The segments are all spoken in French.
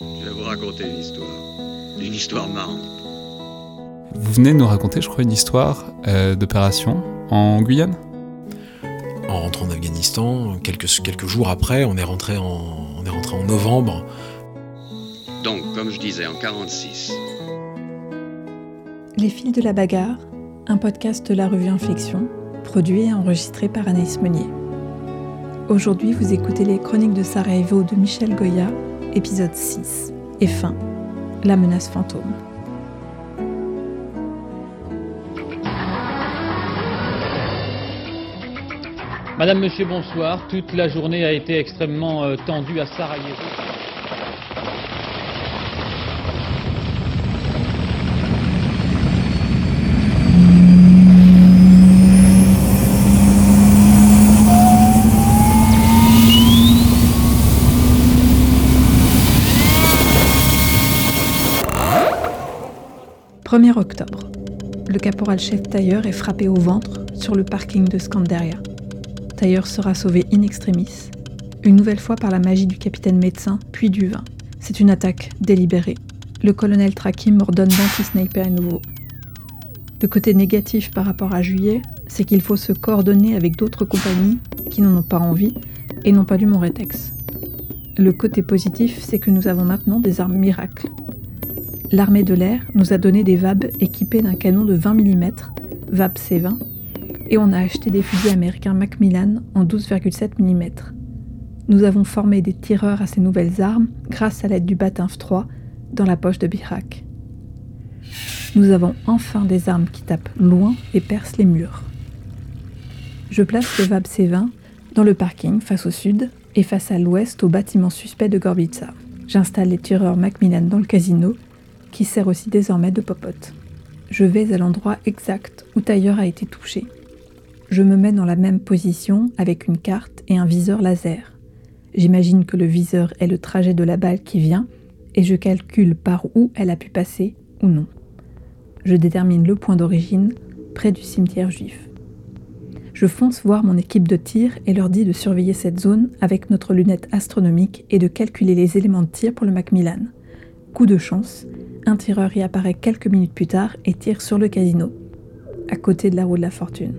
Je vais vous raconter une histoire. Une histoire marrante. Vous venez de nous raconter, je crois, une histoire euh, d'opération en Guyane? En rentrant en Afghanistan, quelques, quelques jours après, on est, rentré en, on est rentré en novembre. Donc, comme je disais, en 46. Les fils de la bagarre, un podcast de la revue Infection, produit et enregistré par Anaïs Meunier. Aujourd'hui, vous écoutez les Chroniques de Sarajevo de Michel Goya, épisode 6, et fin, la menace fantôme. Madame, Monsieur, bonsoir. Toute la journée a été extrêmement euh, tendue à Sarajevo. « 1er octobre. Le caporal-chef Tailleur est frappé au ventre sur le parking de Scandaria. Tailleur sera sauvé in extremis, une nouvelle fois par la magie du capitaine médecin, puis du vin. C'est une attaque délibérée. Le colonel Trakim ordonne d'anti-sniper à nouveau. Le côté négatif par rapport à juillet, c'est qu'il faut se coordonner avec d'autres compagnies qui n'en ont pas envie et n'ont pas lu mon rétex. Le côté positif, c'est que nous avons maintenant des armes miracles. L'armée de l'air nous a donné des VAB équipés d'un canon de 20 mm, VAB C20, et on a acheté des fusils américains Macmillan en 12,7 mm. Nous avons formé des tireurs à ces nouvelles armes grâce à l'aide du Batinf 3 dans la poche de Birak. Nous avons enfin des armes qui tapent loin et percent les murs. Je place le VAB C20 dans le parking face au sud et face à l'ouest au bâtiment suspect de Gorbitsa. J'installe les tireurs Macmillan dans le casino qui sert aussi désormais de popote. Je vais à l'endroit exact où Tailleur a été touché. Je me mets dans la même position avec une carte et un viseur laser. J'imagine que le viseur est le trajet de la balle qui vient et je calcule par où elle a pu passer ou non. Je détermine le point d'origine près du cimetière juif. Je fonce voir mon équipe de tir et leur dis de surveiller cette zone avec notre lunette astronomique et de calculer les éléments de tir pour le Macmillan. Coup de chance, un tireur y apparaît quelques minutes plus tard et tire sur le casino, à côté de la roue de la fortune.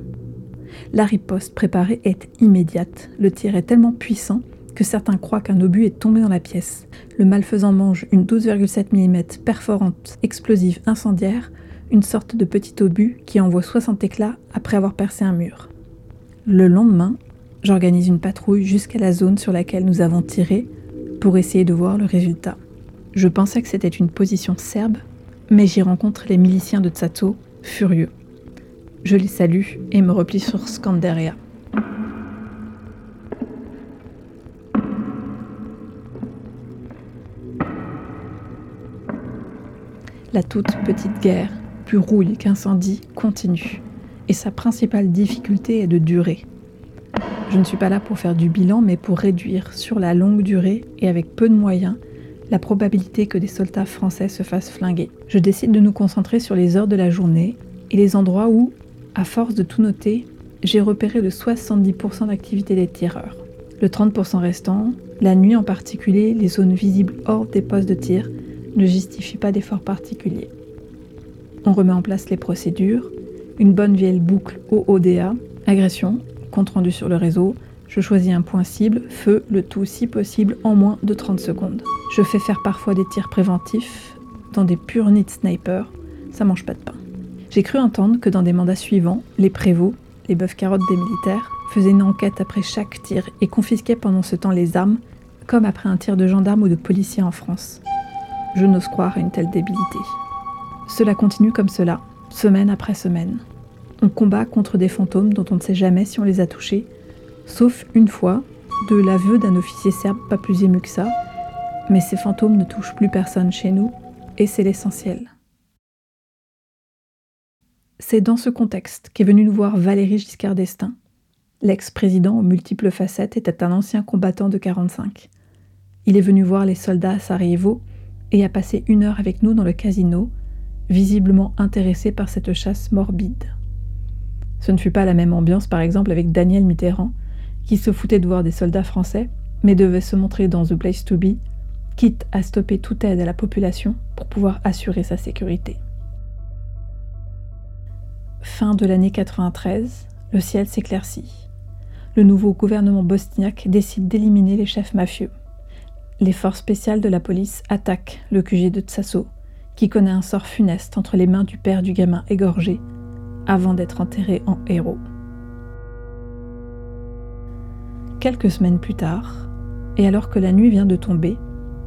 La riposte préparée est immédiate. Le tir est tellement puissant que certains croient qu'un obus est tombé dans la pièce. Le malfaisant mange une 12,7 mm perforante explosive incendiaire, une sorte de petit obus qui envoie 60 éclats après avoir percé un mur. Le lendemain, j'organise une patrouille jusqu'à la zone sur laquelle nous avons tiré pour essayer de voir le résultat. Je pensais que c'était une position serbe, mais j'y rencontre les miliciens de Tsato, furieux. Je les salue et me replie sur Skanderia. La toute petite guerre, plus rouille qu'incendie, continue. Et sa principale difficulté est de durer. Je ne suis pas là pour faire du bilan, mais pour réduire sur la longue durée et avec peu de moyens la probabilité que des soldats français se fassent flinguer. Je décide de nous concentrer sur les heures de la journée et les endroits où, à force de tout noter, j'ai repéré le 70% d'activité des tireurs. Le 30% restant, la nuit en particulier, les zones visibles hors des postes de tir, ne justifient pas d'efforts particuliers. On remet en place les procédures, une bonne vieille boucle OODA, agression, compte rendu sur le réseau, je choisis un point cible, feu, le tout si possible en moins de 30 secondes. Je fais faire parfois des tirs préventifs dans des purs nids snipers, ça mange pas de pain. J'ai cru entendre que dans des mandats suivants, les prévôts, les bœufs carottes des militaires, faisaient une enquête après chaque tir et confisquaient pendant ce temps les armes, comme après un tir de gendarme ou de policier en France. Je n'ose croire à une telle débilité. Cela continue comme cela, semaine après semaine. On combat contre des fantômes dont on ne sait jamais si on les a touchés, sauf une fois, de l'aveu d'un officier serbe pas plus ému que ça, mais ces fantômes ne touchent plus personne chez nous, et c'est l'essentiel. C'est dans ce contexte qu'est venu nous voir Valéry Giscard d'Estaing. L'ex-président aux multiples facettes était un ancien combattant de 45. Il est venu voir les soldats à Sarajevo et a passé une heure avec nous dans le casino, visiblement intéressé par cette chasse morbide. Ce ne fut pas la même ambiance par exemple avec Daniel Mitterrand, qui se foutait de voir des soldats français, mais devait se montrer dans The Place to Be quitte à stopper toute aide à la population pour pouvoir assurer sa sécurité. Fin de l'année 93, le ciel s'éclaircit. Le nouveau gouvernement bosniaque décide d'éliminer les chefs mafieux. Les forces spéciales de la police attaquent le QG de Tsasso, qui connaît un sort funeste entre les mains du père du gamin égorgé, avant d'être enterré en héros. Quelques semaines plus tard, et alors que la nuit vient de tomber,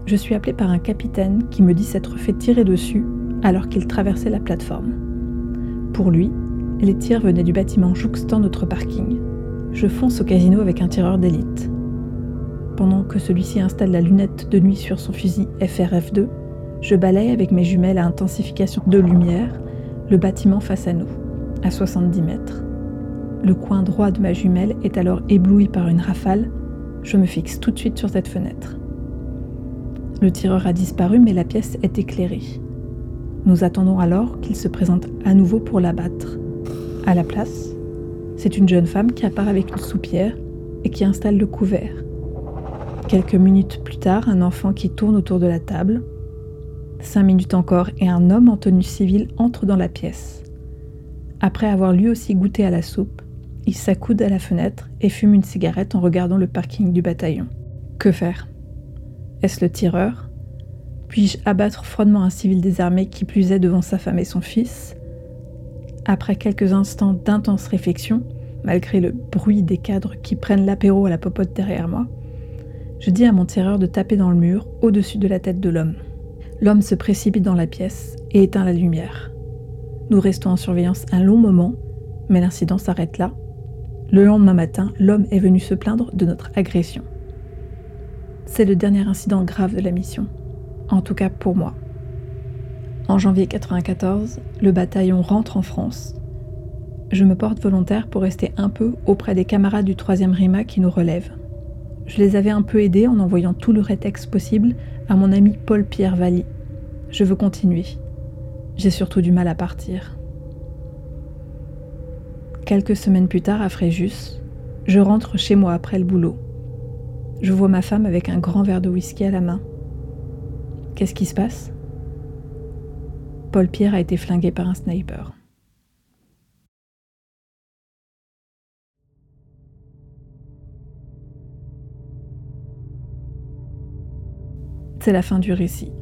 je suis appelé par un capitaine qui me dit s'être fait tirer dessus alors qu'il traversait la plateforme. Pour lui, les tirs venaient du bâtiment jouxtant notre parking. Je fonce au casino avec un tireur d'élite. Pendant que celui-ci installe la lunette de nuit sur son fusil FRF2, je balaye avec mes jumelles à intensification de lumière le bâtiment face à nous, à 70 mètres. Le coin droit de ma jumelle est alors ébloui par une rafale. Je me fixe tout de suite sur cette fenêtre. Le tireur a disparu, mais la pièce est éclairée. Nous attendons alors qu'il se présente à nouveau pour l'abattre. À la place, c'est une jeune femme qui apparaît avec une soupière et qui installe le couvert. Quelques minutes plus tard, un enfant qui tourne autour de la table. Cinq minutes encore et un homme en tenue civile entre dans la pièce. Après avoir lui aussi goûté à la soupe, il s'accoude à la fenêtre et fume une cigarette en regardant le parking du bataillon. Que faire? Est-ce le tireur? Puis-je abattre froidement un civil désarmé qui plus devant sa femme et son fils? Après quelques instants d'intense réflexion, malgré le bruit des cadres qui prennent l'apéro à la popote derrière moi, je dis à mon tireur de taper dans le mur au-dessus de la tête de l'homme. L'homme se précipite dans la pièce et éteint la lumière. Nous restons en surveillance un long moment, mais l'incident s'arrête là. Le lendemain matin, l'homme est venu se plaindre de notre agression. C'est le dernier incident grave de la mission, en tout cas pour moi. En janvier 1994, le bataillon rentre en France. Je me porte volontaire pour rester un peu auprès des camarades du 3e RIMA qui nous relèvent. Je les avais un peu aidés en envoyant tout le rétexte possible à mon ami Paul-Pierre Valli. Je veux continuer. J'ai surtout du mal à partir. Quelques semaines plus tard, à Fréjus, je rentre chez moi après le boulot. Je vois ma femme avec un grand verre de whisky à la main. Qu'est-ce qui se passe? Paul Pierre a été flingué par un sniper. C'est la fin du récit.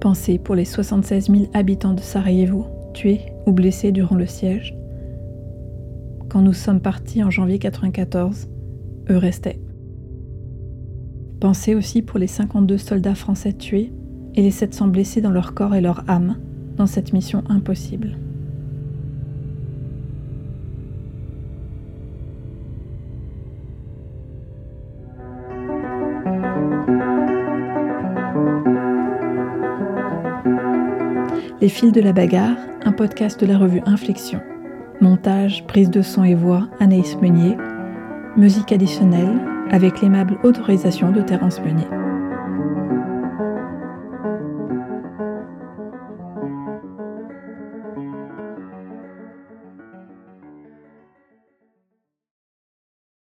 Pensez pour les 76 000 habitants de Sarajevo, tués ou blessés durant le siège. Quand nous sommes partis en janvier 1994, eux restaient. Pensez aussi pour les 52 soldats français tués et les 700 blessés dans leur corps et leur âme dans cette mission impossible. Les fils de la bagarre, un podcast de la revue Inflexion. Montage, prise de son et voix, Anaïs Meunier. Musique additionnelle, avec l'aimable autorisation de Terence Meunier.